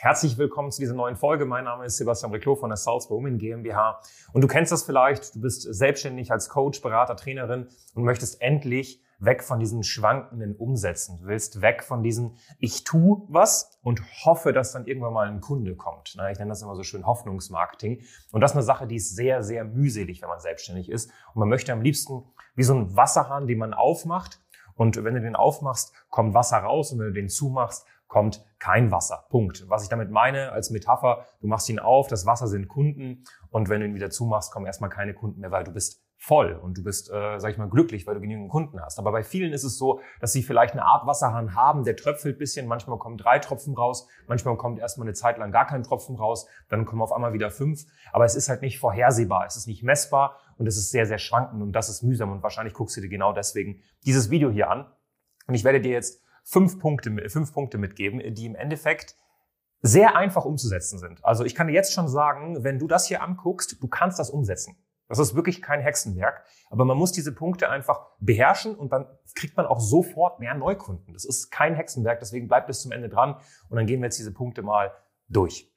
Herzlich willkommen zu dieser neuen Folge. Mein Name ist Sebastian Reclo von der Salzburg Women GmbH. Und du kennst das vielleicht. Du bist selbstständig als Coach, Berater, Trainerin und möchtest endlich weg von diesen schwankenden Umsätzen. Du willst weg von diesen, ich tu was und hoffe, dass dann irgendwann mal ein Kunde kommt. Ich nenne das immer so schön Hoffnungsmarketing. Und das ist eine Sache, die ist sehr, sehr mühselig, wenn man selbstständig ist. Und man möchte am liebsten wie so ein Wasserhahn, den man aufmacht. Und wenn du den aufmachst, kommt Wasser raus. Und wenn du den zumachst, kommt kein Wasser. Punkt. Was ich damit meine als Metapher, du machst ihn auf, das Wasser sind Kunden und wenn du ihn wieder zumachst, kommen erstmal keine Kunden mehr, weil du bist voll und du bist, äh, sag ich mal, glücklich, weil du genügend Kunden hast. Aber bei vielen ist es so, dass sie vielleicht eine Art Wasserhahn haben, der tröpfelt bisschen, manchmal kommen drei Tropfen raus, manchmal kommt erstmal eine Zeit lang gar kein Tropfen raus, dann kommen auf einmal wieder fünf. Aber es ist halt nicht vorhersehbar, es ist nicht messbar und es ist sehr, sehr schwankend und das ist mühsam und wahrscheinlich guckst du dir genau deswegen dieses Video hier an. Und ich werde dir jetzt fünf Punkte, fünf Punkte mitgeben, die im Endeffekt sehr einfach umzusetzen sind. Also ich kann dir jetzt schon sagen, wenn du das hier anguckst, du kannst das umsetzen. Das ist wirklich kein Hexenwerk, aber man muss diese Punkte einfach beherrschen und dann kriegt man auch sofort mehr Neukunden. Das ist kein Hexenwerk, deswegen bleibt bis zum Ende dran und dann gehen wir jetzt diese Punkte mal durch.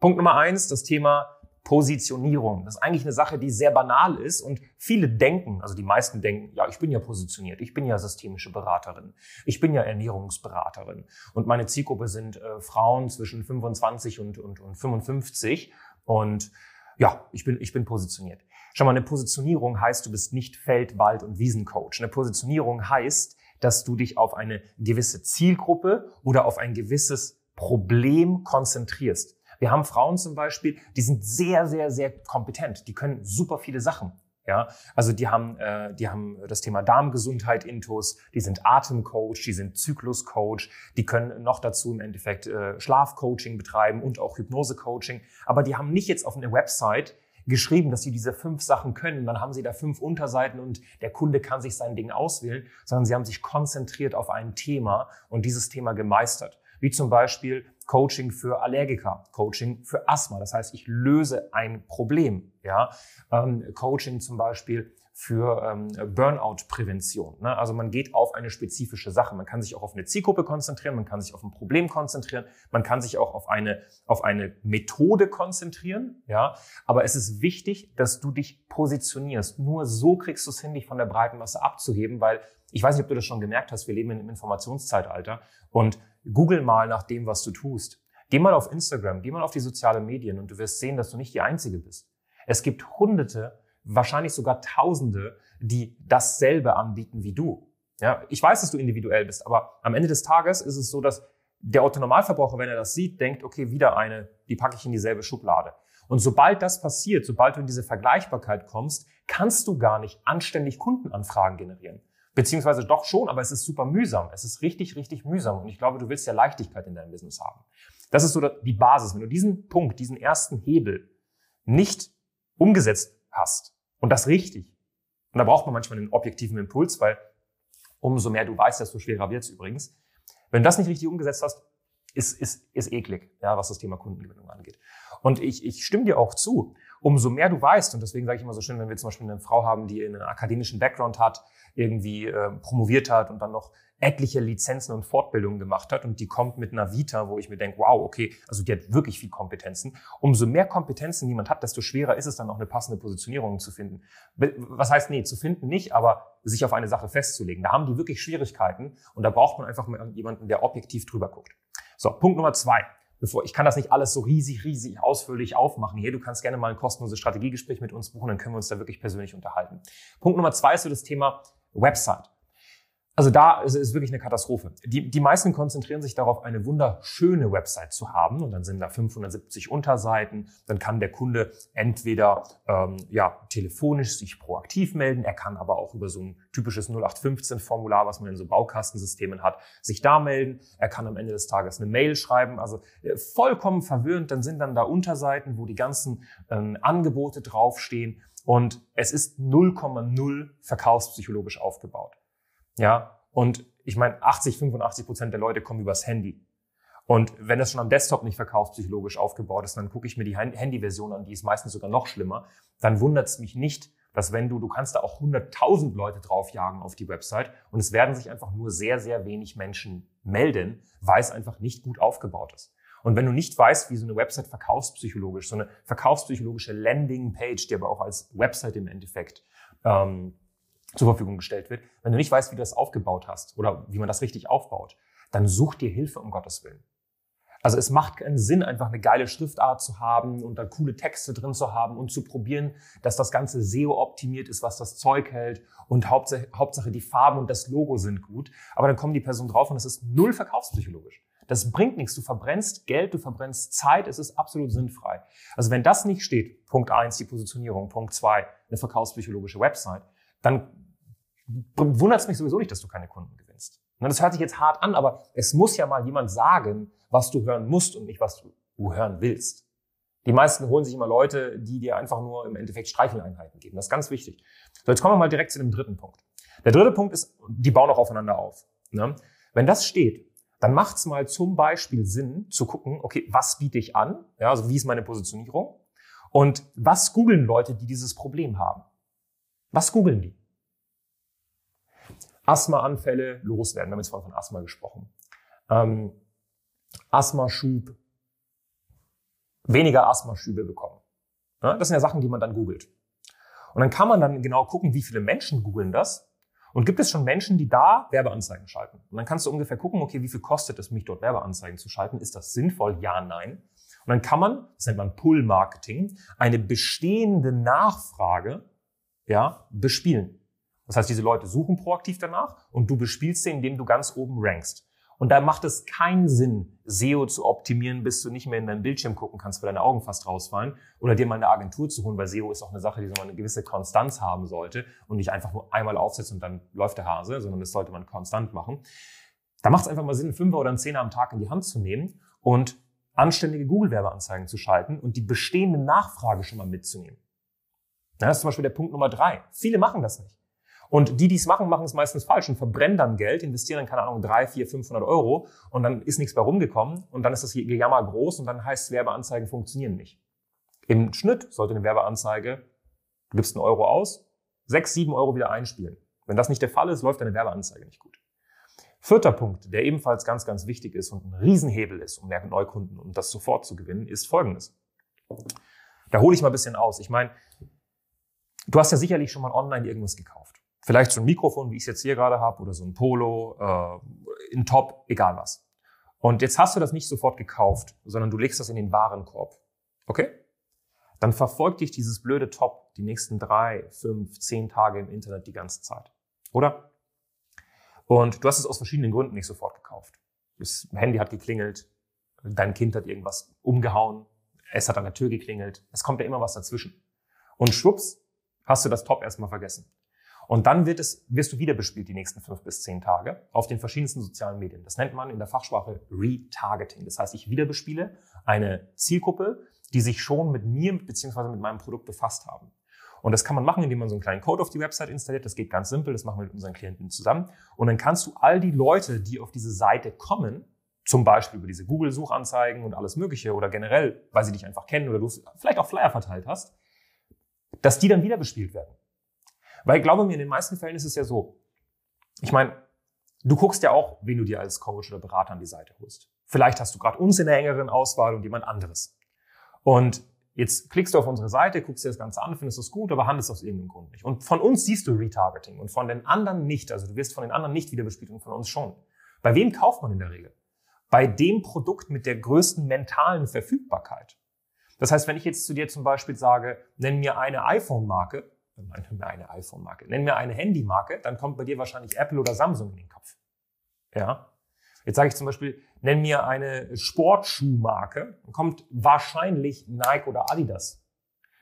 Punkt Nummer eins, das Thema Positionierung. Das ist eigentlich eine Sache, die sehr banal ist und viele denken, also die meisten denken, ja, ich bin ja positioniert, ich bin ja systemische Beraterin, ich bin ja Ernährungsberaterin und meine Zielgruppe sind äh, Frauen zwischen 25 und, und, und 55 und ja, ich bin, ich bin positioniert. Schau mal, eine Positionierung heißt, du bist nicht Feld-, Wald- und Wiesencoach. Eine Positionierung heißt, dass du dich auf eine gewisse Zielgruppe oder auf ein gewisses Problem konzentrierst. Wir haben Frauen zum Beispiel, die sind sehr, sehr, sehr kompetent. Die können super viele Sachen. Ja, also die haben, äh, die haben das Thema Darmgesundheit intus, die sind Atemcoach, die sind Zykluscoach, die können noch dazu im Endeffekt äh, Schlafcoaching betreiben und auch Hypnosecoaching. Aber die haben nicht jetzt auf eine Website geschrieben, dass sie diese fünf Sachen können. Dann haben sie da fünf Unterseiten und der Kunde kann sich sein Ding auswählen, sondern sie haben sich konzentriert auf ein Thema und dieses Thema gemeistert. Wie zum Beispiel Coaching für Allergiker, Coaching für Asthma. Das heißt, ich löse ein Problem. Ja, ähm, Coaching zum Beispiel für ähm, Burnout-Prävention. Ne? Also man geht auf eine spezifische Sache. Man kann sich auch auf eine Zielgruppe konzentrieren, man kann sich auf ein Problem konzentrieren, man kann sich auch auf eine, auf eine Methode konzentrieren. Ja? Aber es ist wichtig, dass du dich positionierst. Nur so kriegst du es hin, dich von der breiten Masse abzuheben, weil ich weiß nicht, ob du das schon gemerkt hast, wir leben in einem Informationszeitalter und google mal nach dem, was du tust. Geh mal auf Instagram, geh mal auf die sozialen Medien und du wirst sehen, dass du nicht die Einzige bist. Es gibt Hunderte, wahrscheinlich sogar Tausende, die dasselbe anbieten wie du. Ja, ich weiß, dass du individuell bist, aber am Ende des Tages ist es so, dass der Otto-Normalverbraucher, wenn er das sieht, denkt, okay, wieder eine, die packe ich in dieselbe Schublade. Und sobald das passiert, sobald du in diese Vergleichbarkeit kommst, kannst du gar nicht anständig Kundenanfragen generieren. Beziehungsweise doch schon, aber es ist super mühsam. Es ist richtig, richtig mühsam. Und ich glaube, du willst ja Leichtigkeit in deinem Business haben. Das ist so die Basis. Wenn du diesen Punkt, diesen ersten Hebel nicht umgesetzt hast und das richtig, und da braucht man manchmal einen objektiven Impuls, weil umso mehr du weißt, desto schwerer wird es übrigens. Wenn du das nicht richtig umgesetzt hast, ist, ist, ist eklig, ja, was das Thema Kundengewinnung angeht. Und ich, ich stimme dir auch zu. Umso mehr du weißt, und deswegen sage ich immer so schön, wenn wir zum Beispiel eine Frau haben, die einen akademischen Background hat, irgendwie äh, promoviert hat und dann noch etliche Lizenzen und Fortbildungen gemacht hat und die kommt mit einer Vita, wo ich mir denke, wow, okay, also die hat wirklich viel Kompetenzen. Umso mehr Kompetenzen jemand hat, desto schwerer ist es dann auch eine passende Positionierung zu finden. Was heißt, nee, zu finden nicht, aber sich auf eine Sache festzulegen. Da haben die wirklich Schwierigkeiten und da braucht man einfach mal jemanden, der objektiv drüber guckt. So, Punkt Nummer zwei. Bevor, ich kann das nicht alles so riesig, riesig ausführlich aufmachen hier. Du kannst gerne mal ein kostenloses Strategiegespräch mit uns buchen, dann können wir uns da wirklich persönlich unterhalten. Punkt Nummer zwei ist so das Thema Website. Also da ist es wirklich eine Katastrophe. Die, die meisten konzentrieren sich darauf, eine wunderschöne Website zu haben und dann sind da 570 Unterseiten. Dann kann der Kunde entweder ähm, ja, telefonisch sich proaktiv melden, er kann aber auch über so ein typisches 0815-Formular, was man in so Baukastensystemen hat, sich da melden. Er kann am Ende des Tages eine Mail schreiben. Also äh, vollkommen verwirrend. Dann sind dann da Unterseiten, wo die ganzen ähm, Angebote draufstehen und es ist 0,0 verkaufspsychologisch aufgebaut. Ja, und ich meine, 80, 85 Prozent der Leute kommen übers Handy. Und wenn das schon am Desktop nicht verkaufspsychologisch aufgebaut ist, dann gucke ich mir die Handy-Version an, die ist meistens sogar noch schlimmer. Dann wundert es mich nicht, dass wenn du, du kannst da auch 100.000 Leute draufjagen auf die Website und es werden sich einfach nur sehr, sehr wenig Menschen melden, weil es einfach nicht gut aufgebaut ist. Und wenn du nicht weißt, wie so eine Website verkaufspsychologisch, so eine verkaufspsychologische Landing-Page, die aber auch als Website im Endeffekt ähm, zur Verfügung gestellt wird. Wenn du nicht weißt, wie du das aufgebaut hast oder wie man das richtig aufbaut, dann such dir Hilfe um Gottes Willen. Also es macht keinen Sinn, einfach eine geile Schriftart zu haben und da coole Texte drin zu haben und zu probieren, dass das Ganze SEO optimiert ist, was das Zeug hält und Hauptsache, Hauptsache die Farben und das Logo sind gut. Aber dann kommen die Personen drauf und das ist null verkaufspsychologisch. Das bringt nichts. Du verbrennst Geld, du verbrennst Zeit, es ist absolut sinnfrei. Also wenn das nicht steht, Punkt eins die Positionierung, Punkt zwei eine verkaufspsychologische Website, dann wundert es mich sowieso nicht, dass du keine Kunden gewinnst. Das hört sich jetzt hart an, aber es muss ja mal jemand sagen, was du hören musst und nicht, was du hören willst. Die meisten holen sich immer Leute, die dir einfach nur im Endeffekt Streicheleinheiten geben. Das ist ganz wichtig. So, jetzt kommen wir mal direkt zu dem dritten Punkt. Der dritte Punkt ist, die bauen auch aufeinander auf. Ne? Wenn das steht, dann macht es mal zum Beispiel Sinn zu gucken, okay, was biete ich an? Ja, also wie ist meine Positionierung? Und was googeln Leute, die dieses Problem haben? Was googeln die? Asthmaanfälle loswerden. Wir haben jetzt vorhin von Asthma gesprochen. Ähm, Asthmaschub, weniger Asthmaschübe bekommen. Ja, das sind ja Sachen, die man dann googelt. Und dann kann man dann genau gucken, wie viele Menschen googeln das. Und gibt es schon Menschen, die da Werbeanzeigen schalten? Und dann kannst du ungefähr gucken, okay, wie viel kostet es mich dort Werbeanzeigen zu schalten? Ist das sinnvoll? Ja, nein. Und dann kann man, das nennt man Pull-Marketing, eine bestehende Nachfrage ja, bespielen. Das heißt, diese Leute suchen proaktiv danach und du bespielst sie, indem du ganz oben rankst. Und da macht es keinen Sinn, SEO zu optimieren, bis du nicht mehr in deinen Bildschirm gucken kannst, weil deine Augen fast rausfallen, oder dir mal eine Agentur zu holen, weil SEO ist auch eine Sache, die so eine gewisse Konstanz haben sollte und nicht einfach nur einmal aufsetzen und dann läuft der Hase, sondern das sollte man konstant machen. Da macht es einfach mal Sinn, einen Fünfer oder einen Zehner am Tag in die Hand zu nehmen und anständige Google-Werbeanzeigen zu schalten und die bestehende Nachfrage schon mal mitzunehmen. Das ist zum Beispiel der Punkt Nummer drei. Viele machen das nicht. Und die, die es machen, machen es meistens falsch und verbrennen dann Geld, investieren dann, keine Ahnung, drei, vier, 500 Euro und dann ist nichts mehr rumgekommen und dann ist das Gejammer groß und dann heißt Werbeanzeigen funktionieren nicht. Im Schnitt sollte eine Werbeanzeige, du gibst einen Euro aus, sechs, sieben Euro wieder einspielen. Wenn das nicht der Fall ist, läuft deine Werbeanzeige nicht gut. Vierter Punkt, der ebenfalls ganz, ganz wichtig ist und ein Riesenhebel ist, um mehr Neukunden und das sofort zu gewinnen, ist folgendes. Da hole ich mal ein bisschen aus. Ich meine, du hast ja sicherlich schon mal online irgendwas gekauft. Vielleicht so ein Mikrofon, wie ich es jetzt hier gerade habe, oder so ein Polo, äh, in Top, egal was. Und jetzt hast du das nicht sofort gekauft, sondern du legst das in den Warenkorb. Okay? Dann verfolgt dich dieses blöde Top die nächsten drei, fünf, zehn Tage im Internet die ganze Zeit. Oder? Und du hast es aus verschiedenen Gründen nicht sofort gekauft. Das Handy hat geklingelt, dein Kind hat irgendwas umgehauen, es hat an der Tür geklingelt, es kommt ja immer was dazwischen. Und schwupps, hast du das Top erstmal vergessen. Und dann wird es, wirst du wieder bespielt die nächsten fünf bis zehn Tage auf den verschiedensten sozialen Medien. Das nennt man in der Fachsprache Retargeting. Das heißt, ich wieder bespiele eine Zielgruppe, die sich schon mit mir bzw. mit meinem Produkt befasst haben. Und das kann man machen, indem man so einen kleinen Code auf die Website installiert. Das geht ganz simpel. Das machen wir mit unseren Klienten zusammen. Und dann kannst du all die Leute, die auf diese Seite kommen, zum Beispiel über diese Google-Suchanzeigen und alles Mögliche oder generell, weil sie dich einfach kennen oder du vielleicht auch Flyer verteilt hast, dass die dann wieder bespielt werden. Weil glaube mir, in den meisten Fällen ist es ja so. Ich meine, du guckst ja auch, wen du dir als Coach oder Berater an die Seite holst. Vielleicht hast du gerade uns in der engeren Auswahl und jemand anderes. Und jetzt klickst du auf unsere Seite, guckst dir das Ganze an, findest es gut, aber handelst aus irgendeinem Grund nicht. Und von uns siehst du Retargeting und von den anderen nicht. Also du wirst von den anderen nicht wieder bespielt und von uns schon. Bei wem kauft man in der Regel? Bei dem Produkt mit der größten mentalen Verfügbarkeit. Das heißt, wenn ich jetzt zu dir zum Beispiel sage, nenn mir eine iPhone-Marke, nenn mir eine iPhone-Marke, nenn mir eine Handymarke, dann kommt bei dir wahrscheinlich Apple oder Samsung in den Kopf. Ja. Jetzt sage ich zum Beispiel, nenn mir eine Sportschuhmarke, dann kommt wahrscheinlich Nike oder Adidas.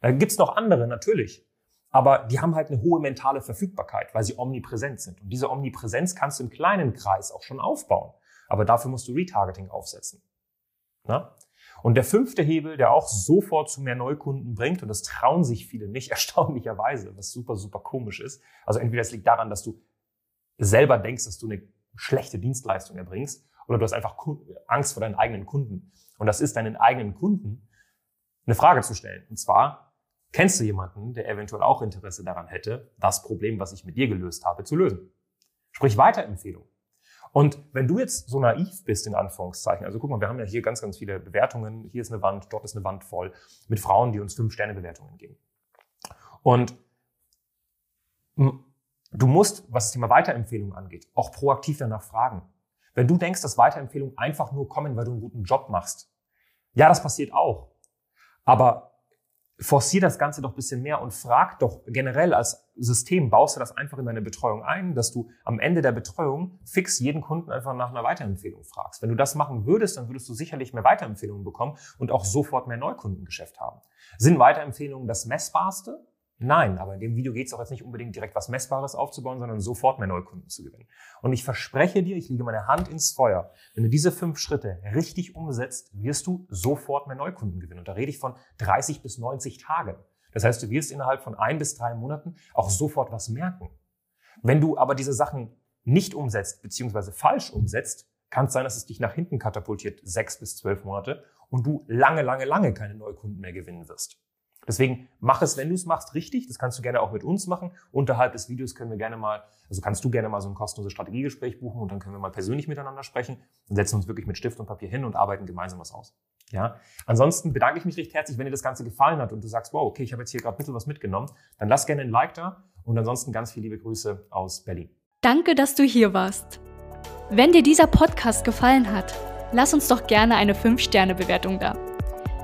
Da gibt's noch andere, natürlich. Aber die haben halt eine hohe mentale Verfügbarkeit, weil sie omnipräsent sind. Und diese Omnipräsenz kannst du im kleinen Kreis auch schon aufbauen. Aber dafür musst du Retargeting aufsetzen. Na? Und der fünfte Hebel, der auch sofort zu mehr Neukunden bringt, und das trauen sich viele nicht, erstaunlicherweise, was super, super komisch ist. Also entweder es liegt daran, dass du selber denkst, dass du eine schlechte Dienstleistung erbringst, oder du hast einfach Angst vor deinen eigenen Kunden. Und das ist deinen eigenen Kunden eine Frage zu stellen. Und zwar, kennst du jemanden, der eventuell auch Interesse daran hätte, das Problem, was ich mit dir gelöst habe, zu lösen? Sprich Weiterempfehlung. Und wenn du jetzt so naiv bist, in Anführungszeichen, also guck mal, wir haben ja hier ganz, ganz viele Bewertungen, hier ist eine Wand, dort ist eine Wand voll, mit Frauen, die uns Fünf-Sterne-Bewertungen geben. Und du musst, was das Thema Weiterempfehlung angeht, auch proaktiv danach fragen. Wenn du denkst, dass Weiterempfehlungen einfach nur kommen, weil du einen guten Job machst, ja, das passiert auch. Aber forcier das Ganze doch ein bisschen mehr und frag doch generell als System, baust du das einfach in deine Betreuung ein, dass du am Ende der Betreuung fix jeden Kunden einfach nach einer Weiterempfehlung fragst. Wenn du das machen würdest, dann würdest du sicherlich mehr Weiterempfehlungen bekommen und auch sofort mehr Neukundengeschäft haben. Sind Weiterempfehlungen das Messbarste? Nein, aber in dem Video geht es auch jetzt nicht unbedingt direkt was Messbares aufzubauen, sondern sofort mehr Neukunden zu gewinnen. Und ich verspreche dir, ich lege meine Hand ins Feuer, wenn du diese fünf Schritte richtig umsetzt, wirst du sofort mehr Neukunden gewinnen. Und da rede ich von 30 bis 90 Tagen. Das heißt, du wirst innerhalb von ein bis drei Monaten auch sofort was merken. Wenn du aber diese Sachen nicht umsetzt, beziehungsweise falsch umsetzt, kann es sein, dass es dich nach hinten katapultiert, sechs bis zwölf Monate, und du lange, lange, lange keine Neukunden mehr gewinnen wirst. Deswegen mach es, wenn du es machst, richtig. Das kannst du gerne auch mit uns machen. Unterhalb des Videos können wir gerne mal, also kannst du gerne mal so ein kostenloses Strategiegespräch buchen und dann können wir mal persönlich miteinander sprechen und setzen uns wirklich mit Stift und Papier hin und arbeiten gemeinsam was aus. Ja. Ansonsten bedanke ich mich recht herzlich, wenn dir das Ganze gefallen hat und du sagst, wow, okay, ich habe jetzt hier gerade ein bisschen was mitgenommen, dann lass gerne ein Like da und ansonsten ganz viele liebe Grüße aus Berlin. Danke, dass du hier warst. Wenn dir dieser Podcast gefallen hat, lass uns doch gerne eine 5-Sterne-Bewertung da.